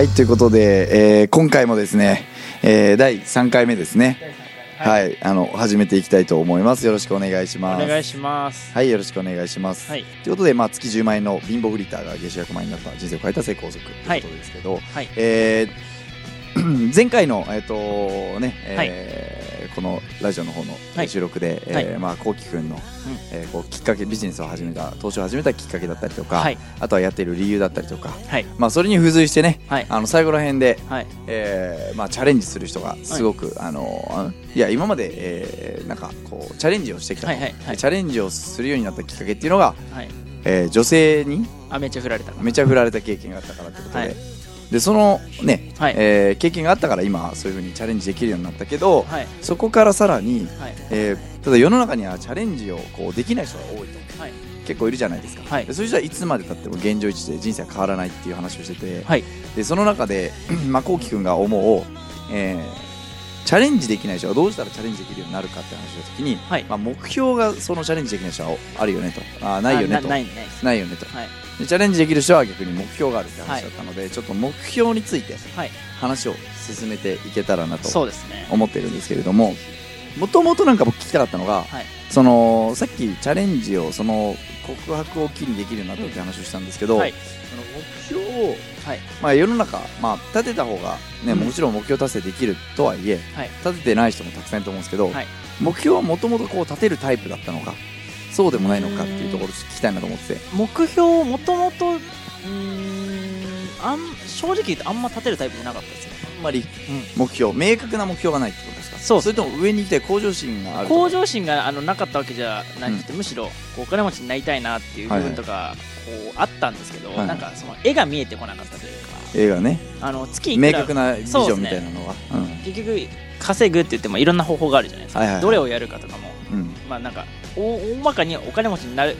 はいということで、えー今回もですね、えー第3回目ですね。はい、あの始めていきたいと思います。よろしくお願いしおます。願いします。はいよろしくお願いします、はい。ということで、まあ、月10万円の貧乏フリーターが月収100万円になった人生を変えた成功則ということですけど、はい。えー 前回の、えっとねえーこのラジオの方のはい。収録で、えーはい。まあ、こうきくん。の、えーこうきっかけビジネスを始めた投資を始めたきっかけだったりとか、はい。あとはやっている理由だったりとか、はい。まあ、それに付随してね、はい。あの最後ら辺で、はい。えーまあ、チャレンジする人がすごく、あのあいや今まで、えーなんかこうチャレンジをしてきたと、はいはいはい。チャレンジをするようになったきっかけっていうのが、はい。えー女性にあめっちゃ振られためちゃ振られた経験があったからってことで、はいでそのね、はい。えー経験があったから今そういうふうにチャレンジできるようになったけど、はい。そこからさらに、はい。えーただ世の中にはチャレンジをこうできない人が多いと。はい。結構いるじゃないですか、はい。でそういう人はいつまでたっても現状維持で人生は変わらないっていう話をしてて、はい。でその中で、まあ、こうきくんが思う、えーチャレンジできない人はどうしたらチャレンジできるようになるかって話をした時に、はい。まあ、目標がそのチャレンジできない人はあるよねと。あーないよねと。あなないないですないよねと。はい。でチャレンジできる人は逆に目標があるって話だったので、ちょっと目標についてはい。話を進めていけたらなと思ってるんですけれどももともとなんか僕聞きたかったのが、はい。そのさっきチャレンジをその告白を機にできるようになったって話をしたんですけど、はい。その目標を、はい。まあ、世の中、まあ、立てた方が、ねうん。もちろん目標達成できるとはいえはい。立ててない人もたくさんいると思うんですけど、はい。目標はもともとこう立てるタイプだったのかそうでもないのかっていうところを聞きたいなと思って。て。目標もともとあん正直言うとあんま立てるタイプじゃなかったですね。あんまりうん。目標明確な目標がないってことですか？そう。それとも上に行きたい向上心がある向上心があのなかったわけじゃなくて、むしろお金持ちになりたいなっていう部分とか、こうあったんですけど、はい。なんかその絵が見えてこなかったというか。映画ね。あの月明確なビジョンみたいなのは。結局稼ぐって言ってもいろんな方法があるじゃないですか、はいはいはい。どれをやるかとかも。うん。うんまあなんかお大まかにお金持ちになる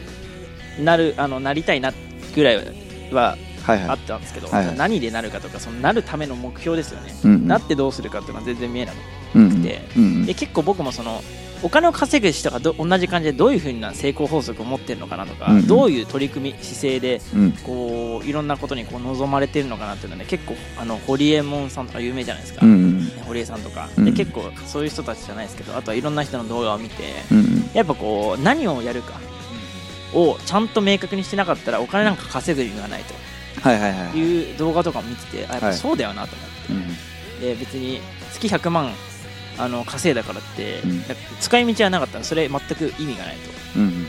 なるあのなりたいなぐらいはあったんですけど、はいはい。何でなるかとかそのなるための目標ですよね、うんうん。なってどうするかっていうのは全然見えなくて。うんてうんうん。で結構僕もそのお金を稼ぐ人がど同じ感じでどういうふうな成功法則を持ってるのかなとか、うんうん。どういう取り組み姿勢でうん。こういろんなことにこう望まれてるのかなっていうので結構あの堀エモ門さんとか有名じゃないですか、うんうん堀江さんとか、うんで結構そういう人たちじゃないですけどあとはいろんな人の動画を見て、うんやっぱこう何をやるかをちゃんと明確にしてなかったらお金なんか稼ぐ意味がないと。はいはいはいい。う動画とかも見ててあやっぱそうだよなと思って、うんで別に月100万あの稼いだからって、うん。使い道はなかったらそれ全く意味がないうんうん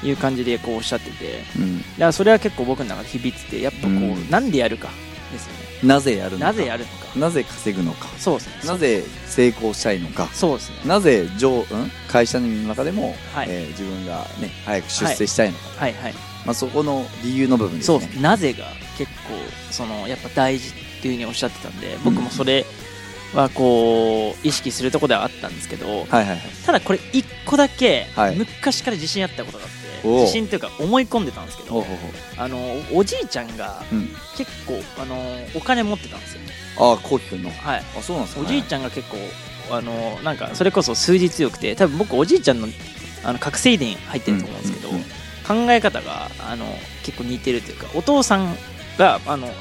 という感じでこうおっしゃってて。うん。だからそれは結構僕の中で響いててやっぱこう、うん。なんでやるかですよね。なぜやるのか。なぜやるのか。なぜ稼ぐのか。そうですね。なぜ成功したいのか。そうですね。なぜ上、うん、会社の中でも、はい。えー自分が、ね、早く出世したいのか、はい。はい。まあ、そこの理由の部分ですそうね。なぜが結構そのやっぱ大事っていうふうにおっしゃってたんで僕もそれはこう意識するところではあったんですけど、はいはいはい。ただこれ一個だけはい。昔から自信あったことがあって、おう。自信というか思い込んでたんですけどあのおじいちゃんがうん、結構あのお金持ってたんですよああこうきくんの。はい。あそうなんですか、おじいちゃんが結構あのなんかそれこそ数字強くて多分僕おじいちゃんのあの覚醒遺伝入ってると思うんですけど、うんうんうん考え方があの結構似てるというかお父さんがあのまあ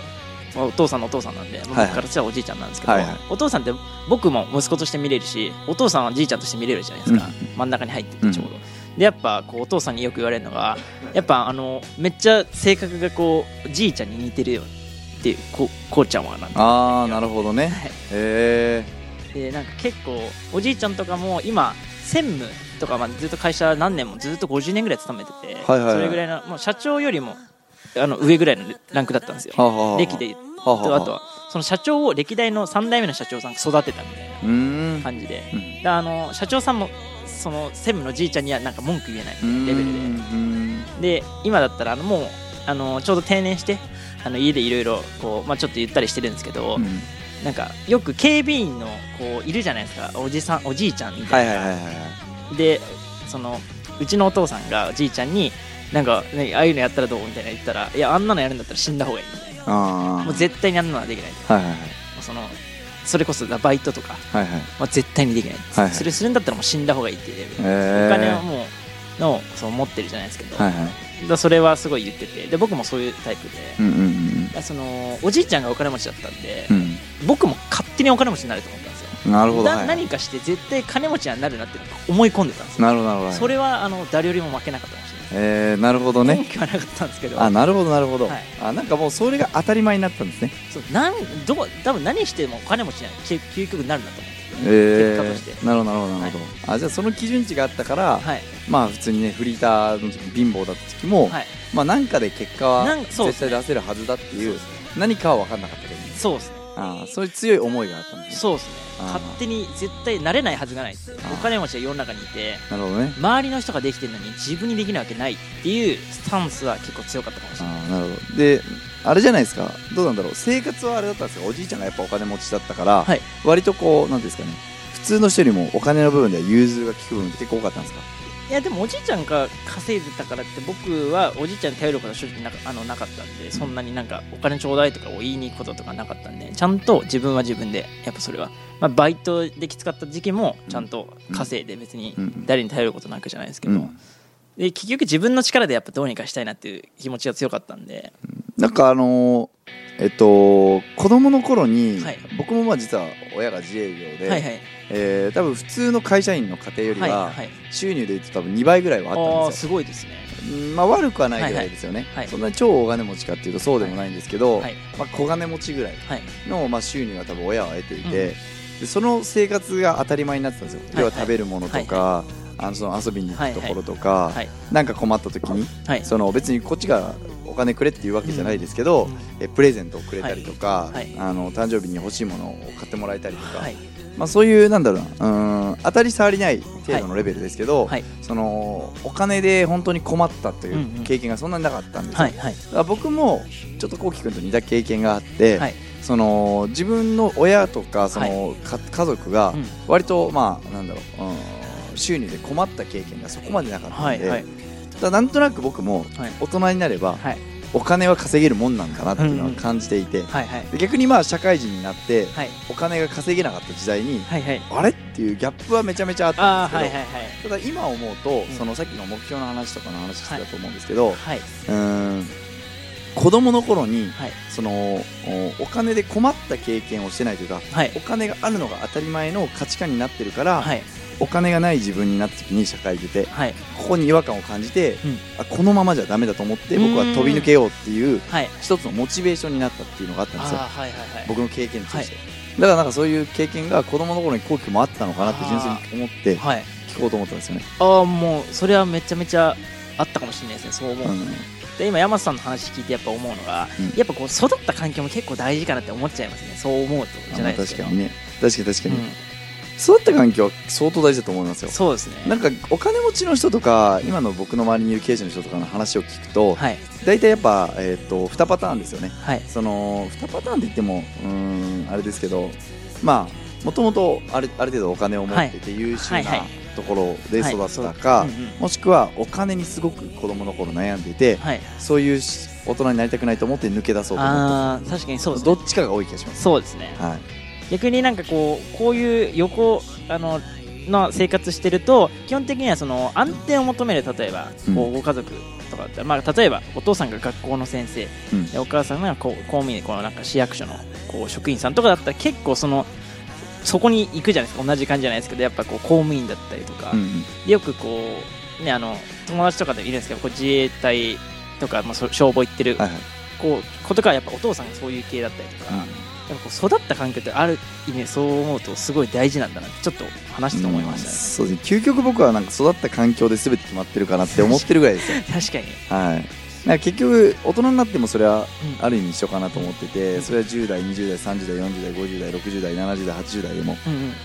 お父さんのお父さんなんで僕はい。からしたらおじいちゃんなんですけど、はいはい。お父さんって僕も息子として見れるしお父さんはじいちゃんとして見れるじゃないですか、うん真ん中に入っててちょうど、でやっぱこうお父さんによく言われるのがやっぱあのめっちゃ性格がこうじいちゃんに似てるよっていうここうちゃんはなんてああなるほどね。はい。へでなんか結構おじいちゃんとかも今専務とかまあずっと会社何年もずっと50年ぐらい勤めてて、はいはいはい。それぐらいのもう社長よりもあの上ぐらいのランクだったんですよ。えはあはあはあ。歴でとあとはその社長を歴代の3代目の社長さんが育てたみたいな感じで。うあの社長さんもその専務のじいちゃんにはなんか文句言えないレベルで。ルで今だったらあのもうあのちょうど定年してあの家でいろいろこう、まあ、ちょっとゆったりしてるんですけど、うん。なんかよく警備員のこういるじゃないですかおじさんおじいちゃんみはたいな、でそのうちのお父さんがおじいちゃんになんか、ね、ああいうのやったらどうみたいな言ったらいやあんなのやるんだったら死んだ方がいい。みたいなああ。もう絶対にあんなのはできない。はいはいそのそれこそバイトとか。はいはい。は絶対にできない、はいはい。それするんだったらもう死んだ方がいいっていう。えー。お金はもうのそう持ってるじゃないですけど、はいはい。だそれはすごい言ってて。で僕もそういうタイプで。うんうんうん。いやそのおじいちゃんがお金持ちだったんで、うん。僕も勝手にお金持ちになると思ったんですよ。なるほど、なはい何かして絶対金持ちになるなって思い込んでたんですよ。なるほどそれはあの誰よりも負けなかったえー、なるほど根ね拠はなかったんですけど。あなるほどなるほど、はい。あなんかもうそれが当たり前になったんですね。そうなんどこ多分何してもお金持ちには究究極になるなと思って。え結果として。ー、なるほどなるほどなるほど、あじゃあその基準値があったから、はい。まあ普通にねフリーターの時貧乏だった時も、はい。まあなんかで結果は絶対出せるはずだっていう何かは分かんなかったけど。そうですねああそういう強い思いがあったんですね。そうですね。勝手に絶対なれないはずがないってー。お金持ちが世の中にいてなるほどね。周りの人ができてるのに自分にできないわけないっていうスタンスは結構強かったかもしれない。なるほど。であれじゃないですか。どうなんだろう。生活はあれだったんですか？おじいちゃんがやっぱお金持ちだったから、はい。割とこうなんていうんですかね。普通の人よりもお金の部分では融通が利く部分って結構多かったんですか？いやでもおじいちゃんが稼いでたからって僕はおじいちゃんに頼ることは正直なかあのなかったんでそんなになんかお金ちょうだいとかを言いに行くこととかなかったんでちゃんと自分は自分でやっぱそれは、まあ、バイトできつかった時期もちゃんと稼いで別にうん。誰に頼ることなくじゃないですけど、うん。で結局自分の力でやっぱどうにかしたいなっていう気持ちが強かったんでなんかあのーえっと子供の頃に、はい。僕もまあ実は親が自営業で、はいはい。えー多分普通の会社員の家庭よりはいははい。収入で言うと多分2倍ぐらいはあああったんですよ。すごいですね。うんまあ悪くはないぐらいですよね、はい。はいそんなに超大金持ちかっていうとそうでもないんですけど、はい。まあ、小金持ちぐらいはい。の、まあ、収入が多分親は得ていて、うん。でその生活が当たり前になってたんですよ、はい要は食べるものとか、あのその遊びに行くところとか、はいなんか困った時にはい。その別にこっちがお金くれっていうわけじゃないですけど、うん。えプレゼントをくれたりとか、はい。はい。あの誕生日に欲しいものを買ってもらえたりとか、はい。まあ、そういうなんだろうなうん当たり障りない程度のレベルですけど、はい。そのお金で本当に困ったといんうんう経験がそんなになかったんですよ、はいはい。だから僕もちょっとこうきくんと似た経験があって、はい。その自分の親とかその、か家族がうん。割とまあなんだろう、うん、収入で困った経験がそこまでなかったんで、はいはい。ただなんとなく僕もはい。大人になればはい。お金は稼げるもんなんだなっていうのは感じていて、はいはい。で逆にまあ社会人になってはい。お金が稼げなかった時代にはい。はいあれ？っていうギャップはめちゃめちゃあったんですけど、はいはいはい。ただ今思うと、ん。そのさっきの目標の話とかの話してたと思うんですけど、はい。うーん子供の頃にはい。そのおお金で困った経験をしてないというかはい。お金があるのが当たり前の価値観になってるから、はい。お金がない自分になった時に社会出てはい。ここに違和感を感じて、うん。あこのままじゃダメだと思って僕は飛び抜けようっていうはい。一つのモチベーションになったっていうのがあったんですよ。はいはいはい。僕の経験値として、だからなんかそういう経験が子供の頃に後期もあったのかなって純粋に思ってはい。聞こうと思ったんですよね、ああもうそれはめちゃめちゃあったかもしれないですねそう思う。とね、で今山瀬さんの話聞いてやっぱ思うのが、うん。やっぱこう育った環境も結構大事かなって思っちゃいますね。そう思うとじゃないですけど確かにね。確かに確かに、うん。育った環境は相当大事だと思いますよ。そうですね。なんかお金持ちの人とか今の僕の周りにいる経営者の人とかの話を聞くと、はい。大体やっぱ、えー、と2パターンですよね。はい。その2パターンって言ってもうーんあれですけどまあもともとあるある程度お金を持ってて優秀なはいはいところで育ったはい。う。うんうん。もしくはお金にすごく子供の頃悩んでてはい。そういうし大人になりたくないと思って抜け出そうと思っああ確かにそうたですね。どっちかが多い気がしますそうですね。はい。逆になんかこうこういう横あのの生活してると基本的にはその安定を求める例えばご家族とかまあ、例えばお父さんが学校の先生うん。でお母さんがこう公務員このなんか市役所のこう職員さんとかだったら結構そのそこに行くじゃないですか。同じ感じじゃないですけどやっぱこう公務員だったりとか、うんうん。でよくこうねあの友達とかでいるんですけどこう自衛隊とか、まあ、そ消防行ってるはいはい。こう子とかはやっぱお父さんがそういう系だったりとか、やっぱこう育った環境ってある意味そう思うとすごい大事なんだなってちょっと話してて思いましたね、そうですね。究極僕はなんか育った環境で全て決まってるかなって思ってるぐらいですよ。確かに、はい なんか結局大人になってもそれはうん。ある意味一緒かなと思っててそれは10代20代30代40代50代60代70代80代でも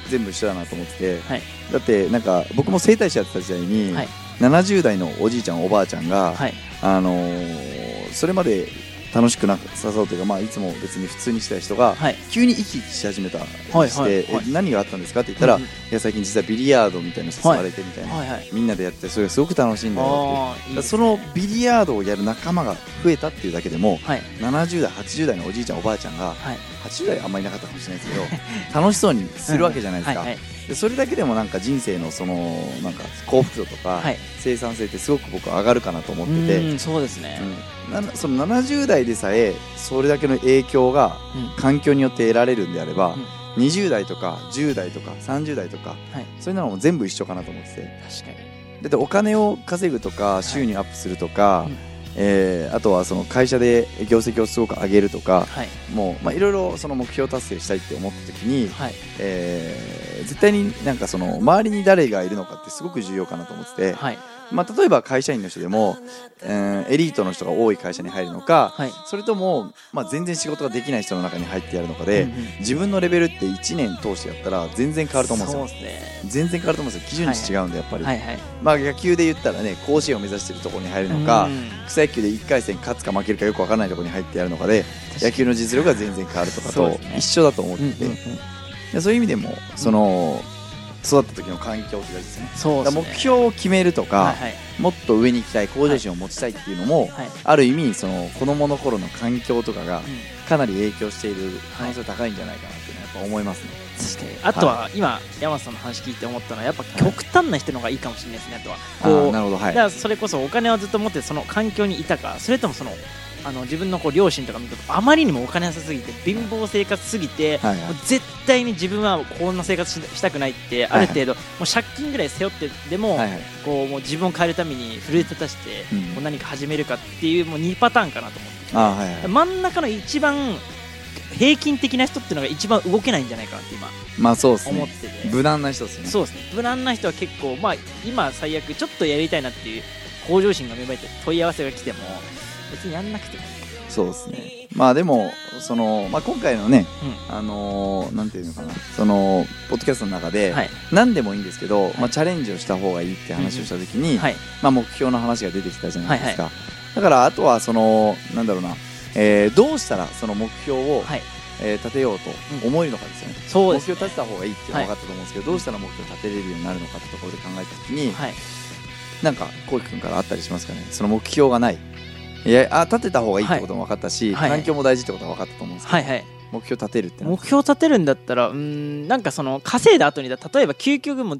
全部一緒だなと思ってて、はい。だってなんか僕も整体師やってた時代に、はい70代のおじいちゃんおばあちゃんが、はいあのーそれまで楽しくなさそうというか、まあ、いつも別に普通にしてた人が、はい。急に息し始めたりして、は何があったんですかって言ったら、うんいや最近実はビリヤードみたいなの誘われてみたいな、みんなでやってそれがすごく楽しいんだよって。そのビリヤードをやる仲間が増えたっていうだけでもはい。70代80代のおじいちゃんおばあちゃんがはい80代はあんまりなかったかもしれないですけど 楽しそうにするわけじゃないですか、はいはい。でそれだけでもなんか人生のそのなんか幸福度とか、はい。生産性ってすごく僕は上がるかなと思ってて、うんそうですね、うん。なその70代でさえそれだけの影響がうん。環境によって得られるんであれば、うん。20代とか10代とか30代とか、はい。そういうのも全部一緒かなと思ってて。確かに。だってお金を稼ぐとか収入アップするとか、うんえーあとはその会社で業績をすごく上げるとかはい。もうまあいろいろその目標達成したいって思った時に、はい。えー絶対になんかその周りに誰がいるのかってすごく重要かなと思ってて、はいまあ、例えば会社員の人でも、えーエリートの人が多い会社に入るのか、はい。それとも、まあ、全然仕事ができない人の中に入ってやるのかで、うんうん自分のレベルって1年通してやったら全然変わると思うんですよ。ね。全然変わると思うんですよ。基準値違うんでやっぱり、はい。はいまあ、野球で言ったらね甲子園を目指してるところに入るのか、うん。草野球で1回戦勝つか負けるかよく分からないところに入ってやるのかで野球の実力が全然変わるとかと一緒だと思っうんてて、うんうんでそういう意味でもその育った時の環境って大事ですね。そうですね。目標を決めるとか、はいはい。もっと上に行きたい向上心を持ちたいっていうのも、はい。ある意味その子供の頃の環境とかがうん。かなり影響している可能性が高いんじゃないかなっていうのはやっぱ思いますね、あとは今山本さんの話聞いて思ったのはやっぱ極端な人の方がいいかもしれないですねあとは。あこうあなるほどはい。だからそれこそお金をずっと持ってその環境にいたかそれともそのあの自分のこう両親とか見るとあまりにもお金なさすぎて貧乏生活すぎて、はいはい。もう絶対に自分はこんな生活ししたくないってある程度、もう借金ぐらい背負ってでも、はいはい。こうもう自分を変えるために奮い立たして、うん。こう何か始めるかっていうもう2パターンかなと思って。はいはい。真ん中の一番平均的な人っていうのが一番動けないんじゃないかなって今まあそうですね。思ってて、無難な人ですね。そうですね。無難な人は結構まあ今最悪ちょっとやりたいなっていう向上心が芽生えて問い合わせが来ても別にやんなくてそうですね。まあでもその、まあ、今回のね、うあのーなんていうのかな。そのポッドキャストの中で、はい。何でもいいんですけど、まあ、チャレンジをした方がいいって話をした時に、はい。まあ、目標の話が出てきたじゃないですか、だからあとはそのなんだろうな、えーどうしたらその目標を、はい。えー立てようと思えるのかですよね、そうです、ね、目標立てた方がいいっていうのは分かったと思うんですけど、どうしたら目標立てれるようになるのかってところで考えた時に、はい。なんかこうきくんからあったりしますかね。その目標がないいやあ立てた方がいいってことも分かったし、はい。はい。環境も大事ってことは分かったと思うんですけど、はいはい。目標立てるって目標立てるんだったらうーんなんかその稼いだ後にだ例えば究極も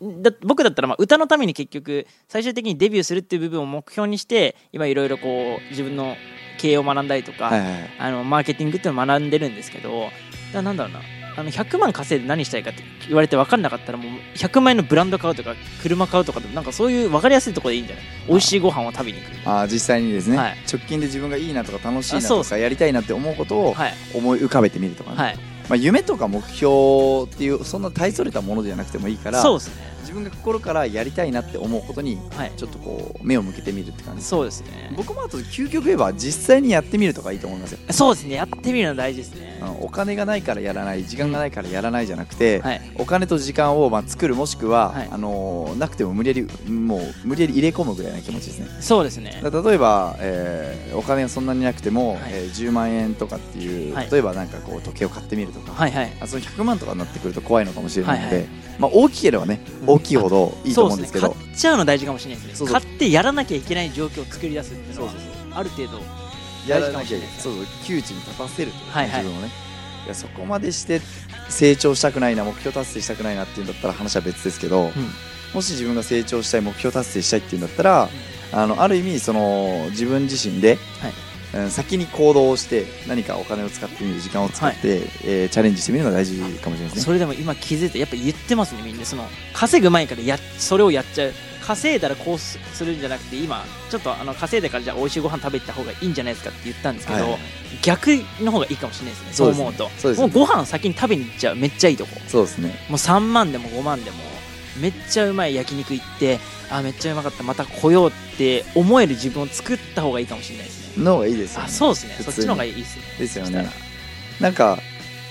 だ僕だったらまあ歌のために結局最終的にデビューするっていう部分を目標にして今いろいろこう自分の経営を学んだりとか、はいはいはい。あのマーケティングっていうのを学んでるんですけどだなんだろうなあの100万稼いで何したいかって言われて分かんなかったらもう100万円のブランド買うとか車買うとかでもなんかそういう分かりやすいところでいいんじゃない？美味しいご飯を食べに行く。あー実際にですね、はい。直近で自分がいいなとか楽しいなとかやりたいなって思うことをはい。思い浮かべてみるとかね、はい。まあ、夢とか目標っていうそんな大それたものじゃなくてもいいからそうですね自分が心からやりたいなって思うことにはい。ちょっとこう目を向けてみるって感じ。そうですね。僕もあと究極言えば実際にやってみるとかいいと思いますよ。そうですね。やってみるの大事ですね。お金がないからやらない時間がないからやらないじゃなくて、はい。お金と時間をまあ作るもしくは、はい。あのーなくても無理やりもう無理やり入れ込むぐらいな気持ちですね。そうですね。例えば、えーお金がそんなになくても、はい。えー10万円とかっていう、はい。例えばなんかこう時計を買ってみるとか、はいはい。あその100万とかになってくると怖いのかもしれないので、はいはまあ、大きければね大きいほどいいと思うんですけど、そうね。買っちゃうの大事かもしれないですね。そうそう。買ってやらなきゃいけない状況を作り出すっていうのはある程度大事かもしれないそうそう窮地に立たせるというか、はいはい。自分をね。いやそこまでして成長したくないな目標達成したくないなっていうんだったら話は別ですけど、もし自分が成長したい目標達成したいっていうんだったら、あのある意味その自分自身で、うん先に行動をして何かお金を使ってみる時間を使って、えーチャレンジしてみるのが大事かもしれないですね。それでも今気づいてやっぱ言ってますねみんな。その稼ぐ前からやそれをやっちゃう。稼いだらこうすするんじゃなくて今ちょっとあの稼いでからじゃあ美味しいご飯食べた方がいいんじゃないですかって言ったんですけど、はい。逆の方がいいかもしれないですね。そうう思うと。そうですね。もうご飯先に食べに行っちゃう。めっちゃいいとこ。そうですね。もう3万でも5万でもめっちゃうまい焼肉行ってあめっちゃうまかった。また来ようって思える自分を作った方がいいかもしれないですねの方がいいですよ、ね。あそうですね。そっちの方がいいですね。ですよね。なんか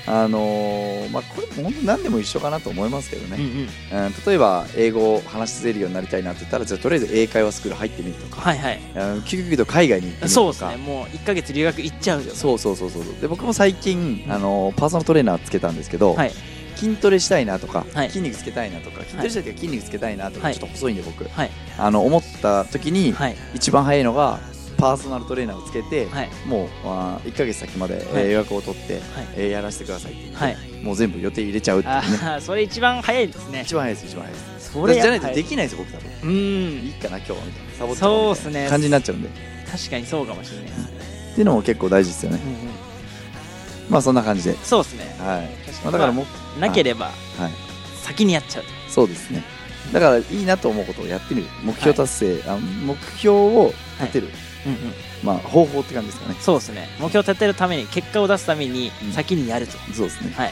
あのーまあこれも本当何でも一緒かなと思いますけどね。うんうん。うん例えば英語を話せるようになりたいなって言ったらじゃあとりあえず英会話スクール入ってみるとか、はいはい。あの究極言うと海外に行ってみるとか。そうですね。もう1か月留学行っちゃうよ。そうそうそうそうで僕も最近、あのパーソナルトレーナーつけたんですけど、はい。筋トレしたいなとか、はい。筋肉つけたいなとか筋トレしたいとか筋肉つけたいなとか、はい。ちょっと細いんで僕、はい。あの思った時に、はい。一番早いのがパーソナルトレーナーをつけて、はい。もうあ1か月先まで、えーはい予約を取って、はい。えーやらせてくださいって言って、はい。もう全部予定入れちゃうってね。ーそれ一番早いですね。一番早いです一番早いです。それじゃないとはいできないです僕多分。ういいんかな今日はみたいな。サボっちゃそうね感じになっちゃうんでっ確かにそうかもしれないですね、ていうのも結構大事ですよね。うんうん、まあそんな感じで。そうですね。はい、まあ、だからもうなければはい。先にやっちゃう。とそうですね。だからいいなと思うことをやってみる。目標達成、あ目標を立てる、うんうん。まあ方法って感じですかね。そうですね。目標を立てるために結果を出すためにうん。先にやると、そうですね。はい。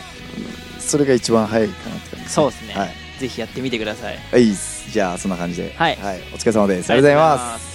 それが一番早いかなって感じそうですね。はい、ぜひやってみてください。はい、じゃあそんな感じで。はい。お疲れ様です。ありがとうございます。す